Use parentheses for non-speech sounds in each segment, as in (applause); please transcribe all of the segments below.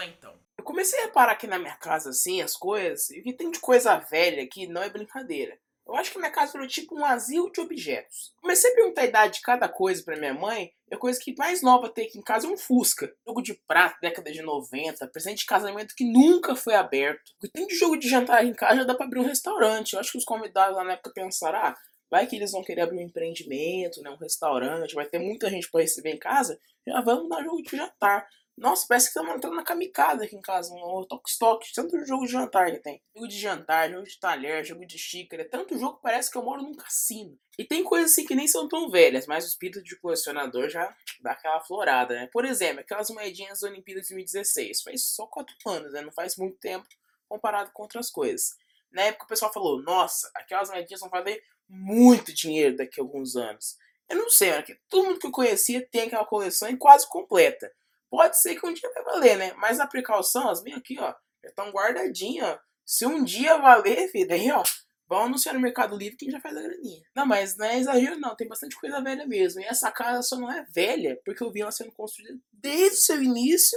então. Eu comecei a reparar aqui na minha casa, assim, as coisas, e que tem de coisa velha que não é brincadeira. Eu acho que minha casa era tipo um asilo de objetos. Comecei a perguntar a idade de cada coisa pra minha mãe, e a coisa que mais nova tem aqui em casa é um Fusca. Jogo de prato, década de 90, presente de casamento que nunca foi aberto. O que tem de jogo de jantar em casa já dá pra abrir um restaurante. Eu acho que os convidados lá na época pensaram, ah, vai que eles vão querer abrir um empreendimento, né, um restaurante, vai ter muita gente para receber em casa, já vamos dar jogo de jantar. Nossa, parece que estamos entrando na kamikaze aqui em casa, um toque-stock, tanto jogo de jantar que tem. Jogo de jantar, jogo de talher, jogo de xícara, tanto jogo que parece que eu moro num cassino. E tem coisas assim que nem são tão velhas, mas o espírito de colecionador já dá aquela florada, né? Por exemplo, aquelas moedinhas da Olimpíada de 2016, faz só 4 anos, né? Não faz muito tempo comparado com outras coisas. Na época o pessoal falou, nossa, aquelas moedinhas vão valer muito dinheiro daqui a alguns anos. Eu não sei, porque todo mundo que eu conhecia tem aquela coleção e quase completa. Pode ser que um dia vai valer, né? Mas a precaução, as minhas aqui, ó, já estão guardadinhas. Se um dia valer, filho, aí, ó, vão anunciar no Mercado Livre que já faz a graninha. Não, mas não é exagero, não. Tem bastante coisa velha mesmo. E essa casa só não é velha porque eu vi ela sendo construída desde o seu início,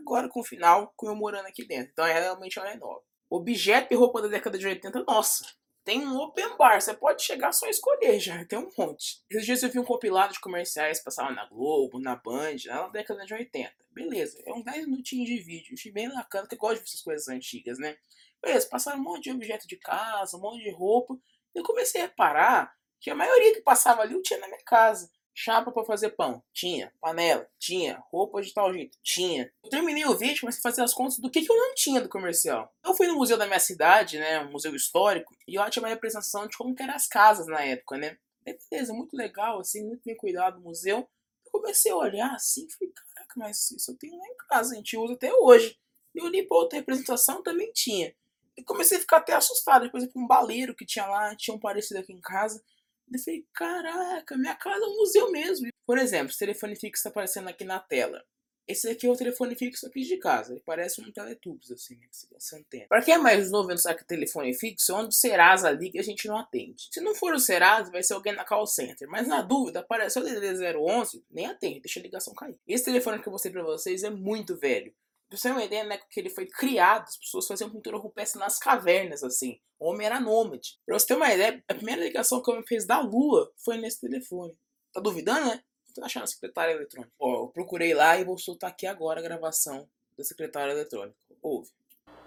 agora com o final, comemorando aqui dentro. Então, é, realmente ela é nova. Objeto e roupa da década de 80, nossa. Tem um open bar, você pode chegar só escolher já, tem um monte. Esses dias eu vi um compilado de comerciais, passava na Globo, na Band, na década de 80. Beleza, é uns 10 minutinhos de vídeo, achei bem bacana, porque eu gosto de ver essas coisas antigas, né? Beleza, passaram um monte de objeto de casa, um monte de roupa. Eu comecei a reparar que a maioria que passava ali eu tinha na minha casa. Chapa para fazer pão? Tinha. Panela? Tinha. Roupa de tal jeito? Tinha. Eu terminei o vídeo, comecei a fazer as contas do que, que eu não tinha do comercial. Eu fui no museu da minha cidade, né, um museu histórico, e lá tinha uma representação de como eram as casas na época, né. Beleza, muito legal, assim, muito bem cuidado o museu. Eu comecei a olhar assim, falei, caraca, mas isso eu tenho lá em casa, a gente usa até hoje. E eu olhei pra outra representação, também tinha. E comecei a ficar até assustado. Por exemplo, um baleiro que tinha lá, tinha um parecido aqui em casa. Eu falei, caraca, minha casa é um museu mesmo. Por exemplo, esse telefone fixo está aparecendo aqui na tela. Esse aqui é o telefone fixo aqui de casa. Ele parece um Teletubbies, assim, né? essa antena. Pra quem é mais novo e não sabe que telefone fixo, é onde o Serasa liga a gente não atende. Se não for o Serasa, vai ser alguém na call center. Mas na dúvida, apareceu o DDD 011, nem atende, deixa a ligação cair. Esse telefone que eu mostrei pra vocês é muito velho. Pra você ter uma ideia, né, que ele foi criado, as pessoas faziam pintura rupestre nas cavernas, assim. O homem era nômade. Pra você ter uma ideia, a primeira ligação que o homem fez da Lua foi nesse telefone. Tá duvidando, né? Tô achando a secretária eletrônica. Ó, eu procurei lá e vou soltar aqui agora a gravação da secretária eletrônica. Ouve.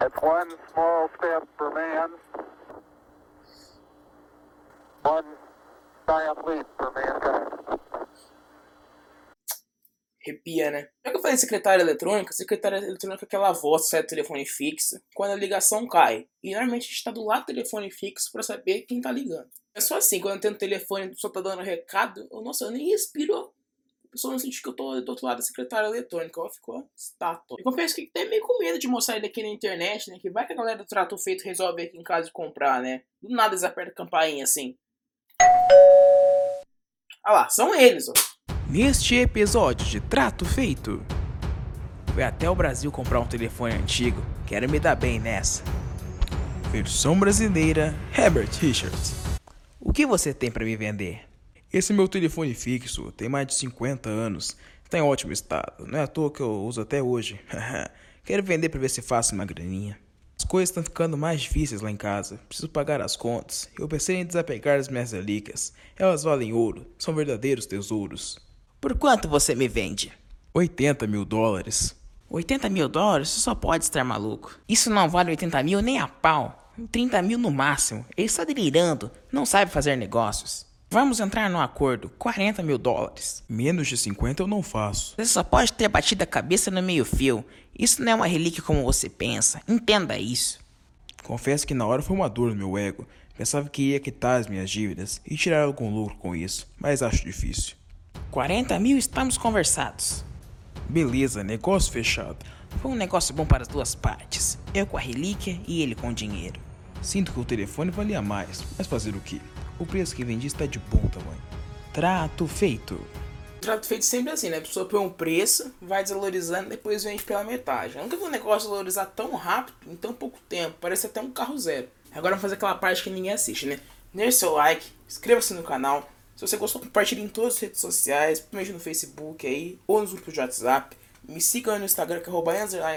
It's one small step for man. One giant leap for mankind arrepia, né? Já que eu falei secretária eletrônica, secretária eletrônica é aquela voz que sai do telefone fixo quando a ligação cai. E normalmente a gente tá do lado do telefone fixo para saber quem tá ligando. É só assim, quando eu tenho o telefone pessoa tá dando recado, eu, nossa, eu nem respiro. A pessoa não sente que eu tô do outro lado da secretária eletrônica. Ela ficou estátua. Eu confesso que até meio com medo de mostrar ele aqui na internet, né? Que vai que a galera do trato feito resolve aqui em casa de comprar, né? Do nada eles apertam a campainha assim. Ah lá, são eles, ó. Neste episódio de Trato Feito, fui até o Brasil comprar um telefone antigo, quero me dar bem nessa. Versão brasileira, Herbert Richards. O que você tem para me vender? Esse meu telefone fixo tem mais de 50 anos, está em ótimo estado, não é à toa que eu uso até hoje. (laughs) quero vender para ver se faço uma graninha. As coisas estão ficando mais difíceis lá em casa. Preciso pagar as contas. Eu pensei em desapegar das minhas relíquias. Elas valem ouro, são verdadeiros tesouros. Por quanto você me vende? 80 mil dólares. 80 mil dólares? Você só pode estar maluco. Isso não vale 80 mil nem a pau. 30 mil no máximo. Ele está delirando. Não sabe fazer negócios. Vamos entrar no acordo. 40 mil dólares. Menos de 50 eu não faço. Você só pode ter batido a cabeça no meio fio. Isso não é uma relíquia como você pensa. Entenda isso. Confesso que na hora foi uma dor no meu ego. Pensava que ia quitar as minhas dívidas e tirar algum lucro com isso, mas acho difícil. 40 mil estamos conversados. Beleza, negócio fechado. Foi um negócio bom para as duas partes. Eu com a relíquia e ele com o dinheiro. Sinto que o telefone valia mais, mas fazer o que? O preço que vendi está de bom tamanho. Trato feito. Trato feito sempre assim, né? A pessoa põe um preço, vai desvalorizando, depois vende pela metade. Eu nunca vi um negócio valorizar tão rápido, em tão pouco tempo. Parece até um carro zero. Agora vamos fazer aquela parte que ninguém assiste, né? Deixe seu like, inscreva-se no canal, se você gostou, compartilhe em todas as redes sociais, principalmente no Facebook aí, ou nos grupos de WhatsApp. Me sigam no Instagram, que é arroba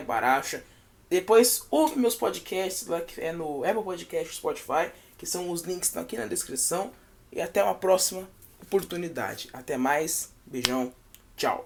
Baracha. Depois ouve meus podcasts lá que é no Apple Podcast Spotify, que são os links que estão aqui na descrição. E até uma próxima oportunidade. Até mais. Beijão. Tchau.